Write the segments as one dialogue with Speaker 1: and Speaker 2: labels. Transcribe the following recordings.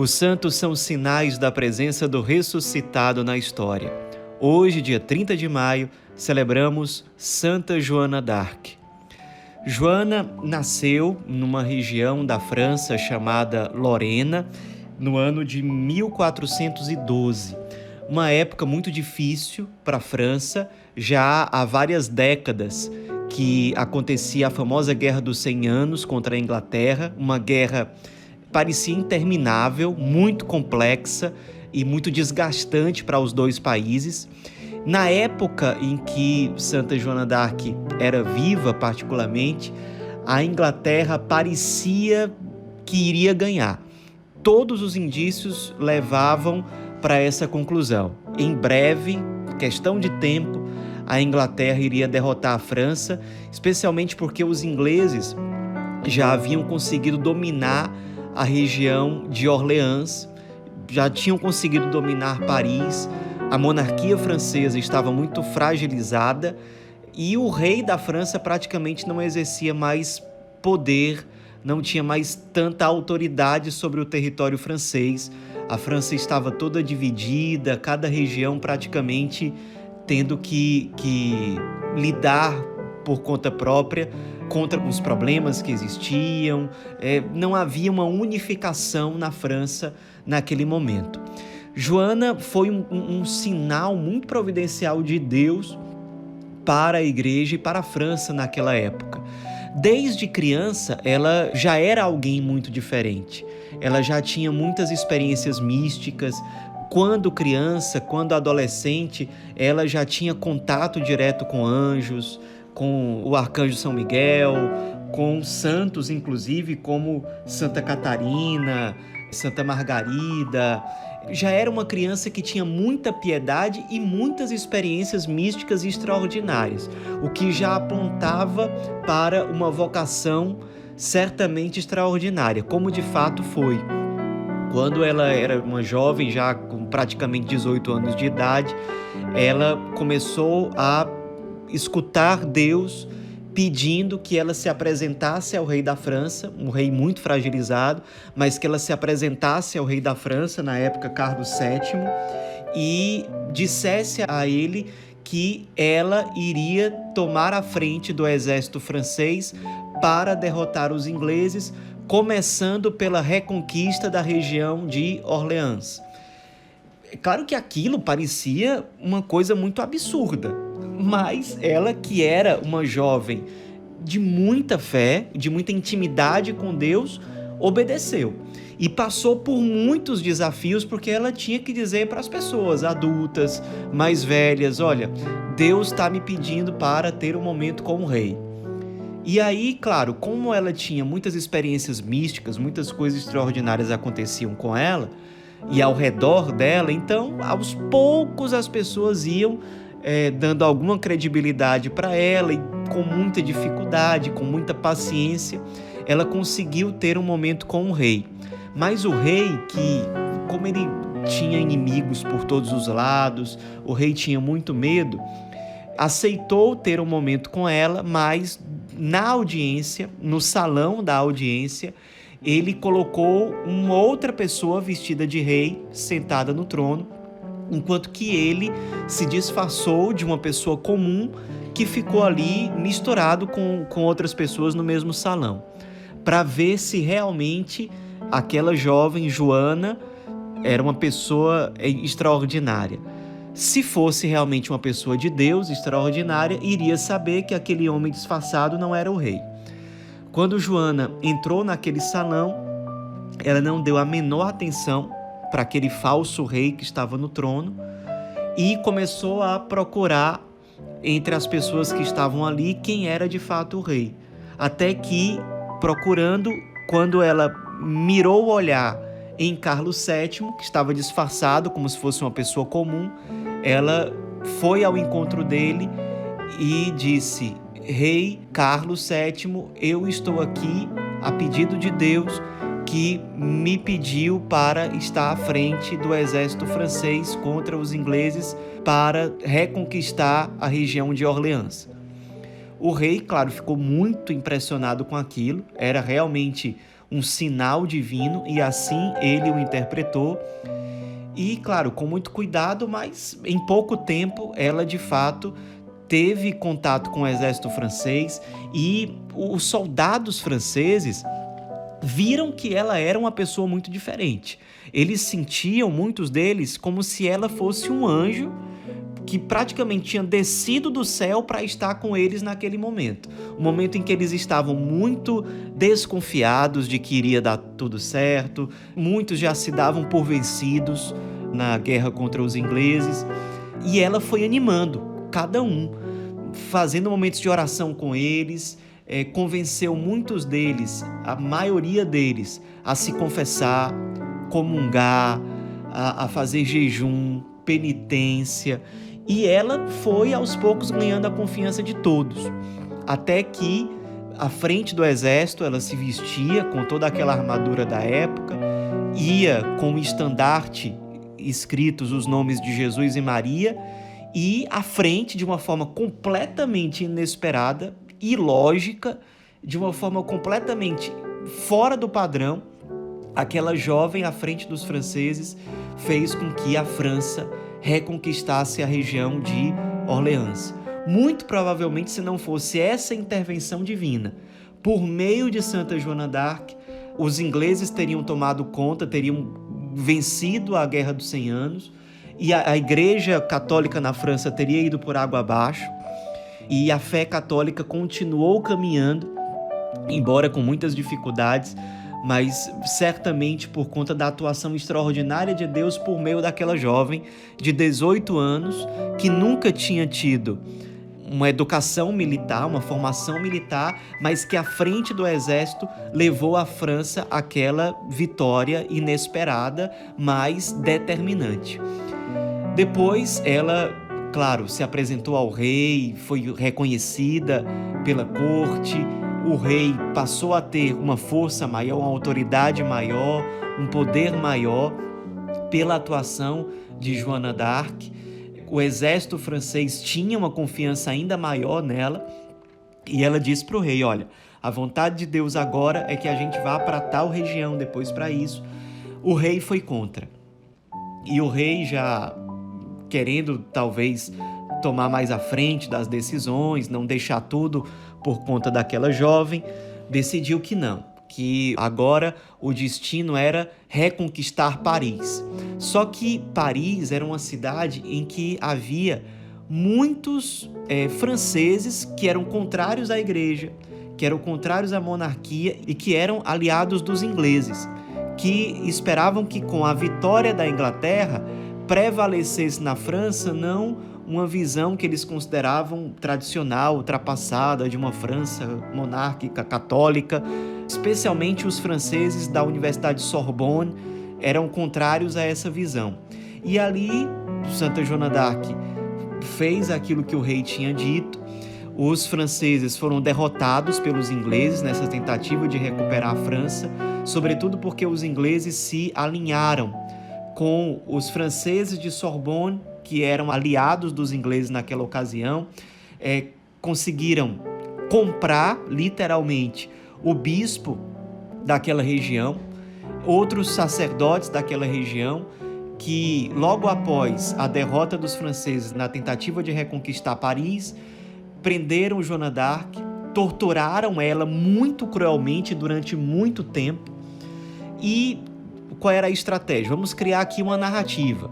Speaker 1: Os santos são sinais da presença do ressuscitado na história. Hoje, dia 30 de maio, celebramos Santa Joana d'Arc. Joana nasceu numa região da França chamada Lorena no ano de 1412, uma época muito difícil para a França, já há várias décadas que acontecia a famosa Guerra dos Cem Anos contra a Inglaterra, uma guerra parecia interminável, muito complexa e muito desgastante para os dois países. Na época em que Santa Joana d'Arc era viva, particularmente, a Inglaterra parecia que iria ganhar. Todos os indícios levavam para essa conclusão. Em breve, questão de tempo, a Inglaterra iria derrotar a França, especialmente porque os ingleses já haviam conseguido dominar a região de Orleans, já tinham conseguido dominar Paris, a monarquia francesa estava muito fragilizada e o rei da França praticamente não exercia mais poder, não tinha mais tanta autoridade sobre o território francês. A França estava toda dividida, cada região praticamente tendo que, que lidar por conta própria contra os problemas que existiam. É, não havia uma unificação na França naquele momento. Joana foi um, um, um sinal muito providencial de Deus para a igreja e para a França naquela época. Desde criança, ela já era alguém muito diferente. Ela já tinha muitas experiências místicas. Quando criança, quando adolescente, ela já tinha contato direto com anjos, com o arcanjo São Miguel, com santos, inclusive, como Santa Catarina, Santa Margarida. Já era uma criança que tinha muita piedade e muitas experiências místicas extraordinárias, o que já apontava para uma vocação certamente extraordinária, como de fato foi. Quando ela era uma jovem, já com praticamente 18 anos de idade, ela começou a escutar Deus pedindo que ela se apresentasse ao rei da França, um rei muito fragilizado, mas que ela se apresentasse ao rei da França, na época Carlos VII, e dissesse a ele que ela iria tomar a frente do exército francês para derrotar os ingleses, começando pela reconquista da região de Orleans. É claro que aquilo parecia uma coisa muito absurda, mas ela, que era uma jovem de muita fé, de muita intimidade com Deus, obedeceu. E passou por muitos desafios porque ela tinha que dizer para as pessoas adultas, mais velhas: olha, Deus está me pedindo para ter um momento com o rei. E aí, claro, como ela tinha muitas experiências místicas, muitas coisas extraordinárias aconteciam com ela e ao redor dela, então aos poucos as pessoas iam é, dando alguma credibilidade para ela e com muita dificuldade, com muita paciência, ela conseguiu ter um momento com o rei. Mas o rei, que, como ele tinha inimigos por todos os lados, o rei tinha muito medo, aceitou ter um momento com ela, mas na audiência, no salão da audiência, ele colocou uma outra pessoa vestida de rei sentada no trono enquanto que ele se disfarçou de uma pessoa comum que ficou ali misturado com, com outras pessoas no mesmo salão, para ver se realmente aquela jovem Joana era uma pessoa extraordinária. Se fosse realmente uma pessoa de Deus extraordinária, iria saber que aquele homem disfarçado não era o rei. Quando Joana entrou naquele salão, ela não deu a menor atenção para aquele falso rei que estava no trono e começou a procurar entre as pessoas que estavam ali quem era de fato o rei. Até que, procurando, quando ela mirou o olhar em Carlos VII, que estava disfarçado como se fosse uma pessoa comum, ela foi ao encontro dele e disse: Rei Carlos VII, eu estou aqui a pedido de Deus que me pediu para estar à frente do exército francês contra os ingleses para reconquistar a região de Orleans. O rei, claro, ficou muito impressionado com aquilo, era realmente um sinal divino e assim ele o interpretou. E, claro, com muito cuidado, mas em pouco tempo ela de fato teve contato com o exército francês e os soldados franceses viram que ela era uma pessoa muito diferente. Eles sentiam, muitos deles, como se ela fosse um anjo que praticamente tinha descido do céu para estar com eles naquele momento. O momento em que eles estavam muito desconfiados de que iria dar tudo certo, muitos já se davam por vencidos na guerra contra os ingleses, e ela foi animando cada um, fazendo momentos de oração com eles, é, convenceu muitos deles, a maioria deles, a se confessar, comungar, a, a fazer jejum, penitência. E ela foi aos poucos ganhando a confiança de todos, até que à frente do exército ela se vestia com toda aquela armadura da época, ia com o estandarte escritos os nomes de Jesus e Maria, e à frente, de uma forma completamente inesperada e lógica, de uma forma completamente fora do padrão, aquela jovem à frente dos franceses fez com que a França reconquistasse a região de Orleans. Muito provavelmente, se não fosse essa intervenção divina, por meio de Santa Joana d'Arc, os ingleses teriam tomado conta, teriam vencido a Guerra dos Cem Anos e a, a Igreja Católica na França teria ido por água abaixo e a fé católica continuou caminhando, embora com muitas dificuldades, mas certamente por conta da atuação extraordinária de Deus por meio daquela jovem de 18 anos que nunca tinha tido uma educação militar, uma formação militar, mas que à frente do exército levou a França àquela vitória inesperada, mas determinante. Depois ela, claro, se apresentou ao rei, foi reconhecida pela corte, o rei passou a ter uma força maior, uma autoridade maior, um poder maior pela atuação de Joana d'Arc. O exército francês tinha uma confiança ainda maior nela e ela disse para o rei: Olha, a vontade de Deus agora é que a gente vá para tal região, depois para isso. O rei foi contra. E o rei já querendo talvez tomar mais à frente das decisões, não deixar tudo por conta daquela jovem, decidiu que não, que agora o destino era reconquistar Paris. Só que Paris era uma cidade em que havia muitos é, franceses que eram contrários à igreja, que eram contrários à monarquia e que eram aliados dos ingleses, que esperavam que com a vitória da Inglaterra prevalecesse na França não uma visão que eles consideravam tradicional, ultrapassada de uma França monárquica católica, especialmente os franceses da Universidade Sorbonne eram contrários a essa visão. E ali Santa Joana d'Arc fez aquilo que o rei tinha dito. Os franceses foram derrotados pelos ingleses nessa tentativa de recuperar a França, sobretudo porque os ingleses se alinharam com os franceses de Sorbonne, que eram aliados dos ingleses naquela ocasião, é, conseguiram comprar literalmente o bispo daquela região, outros sacerdotes daquela região, que logo após a derrota dos franceses na tentativa de reconquistar Paris, prenderam Joana d'Arc, torturaram ela muito cruelmente durante muito tempo e qual era a estratégia? Vamos criar aqui uma narrativa.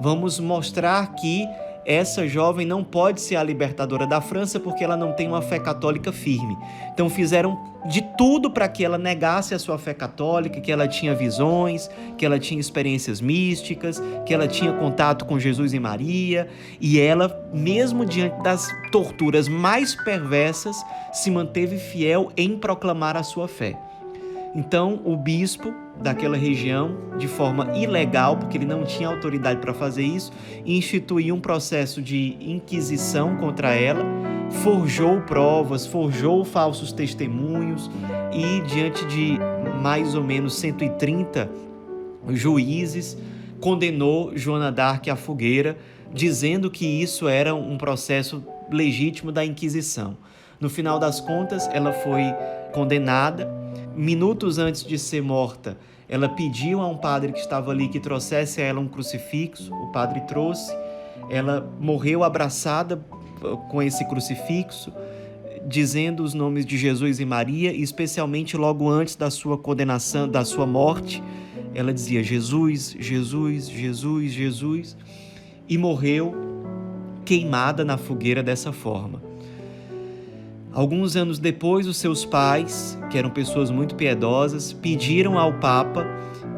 Speaker 1: Vamos mostrar que essa jovem não pode ser a libertadora da França porque ela não tem uma fé católica firme. Então fizeram de tudo para que ela negasse a sua fé católica, que ela tinha visões, que ela tinha experiências místicas, que ela tinha contato com Jesus e Maria, e ela, mesmo diante das torturas mais perversas, se manteve fiel em proclamar a sua fé. Então, o bispo daquela região, de forma ilegal, porque ele não tinha autoridade para fazer isso, instituiu um processo de inquisição contra ela, forjou provas, forjou falsos testemunhos e, diante de mais ou menos 130 juízes, condenou Joana d'Arc à fogueira, dizendo que isso era um processo legítimo da Inquisição. No final das contas, ela foi condenada minutos antes de ser morta, ela pediu a um padre que estava ali que trouxesse a ela um crucifixo. O padre trouxe. Ela morreu abraçada uh, com esse crucifixo, dizendo os nomes de Jesus e Maria, especialmente logo antes da sua condenação, da sua morte, ela dizia Jesus, Jesus, Jesus, Jesus, e morreu queimada na fogueira dessa forma. Alguns anos depois, os seus pais, que eram pessoas muito piedosas, pediram ao Papa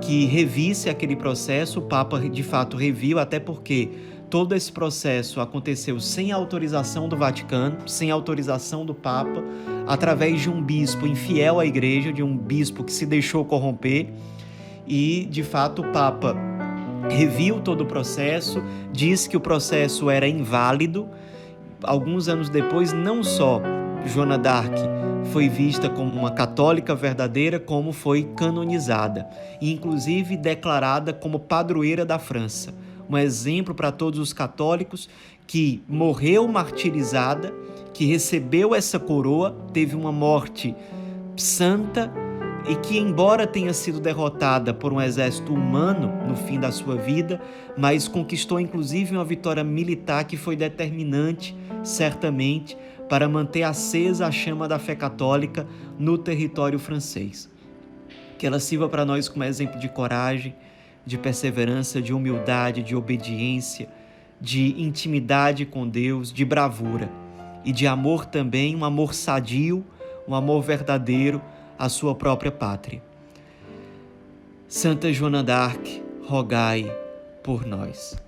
Speaker 1: que revisse aquele processo. O Papa de fato reviu, até porque todo esse processo aconteceu sem autorização do Vaticano, sem autorização do Papa, através de um bispo infiel à igreja, de um bispo que se deixou corromper. E de fato o Papa reviu todo o processo, disse que o processo era inválido. Alguns anos depois, não só Joana d'Arc foi vista como uma católica verdadeira, como foi canonizada e inclusive declarada como padroeira da França. Um exemplo para todos os católicos que morreu martirizada, que recebeu essa coroa, teve uma morte santa e que, embora tenha sido derrotada por um exército humano no fim da sua vida, mas conquistou inclusive uma vitória militar que foi determinante, certamente, para manter acesa a chama da fé católica no território francês. Que ela sirva para nós como exemplo de coragem, de perseverança, de humildade, de obediência, de intimidade com Deus, de bravura e de amor também, um amor sadio, um amor verdadeiro à sua própria pátria. Santa Joana d'Arc, rogai por nós.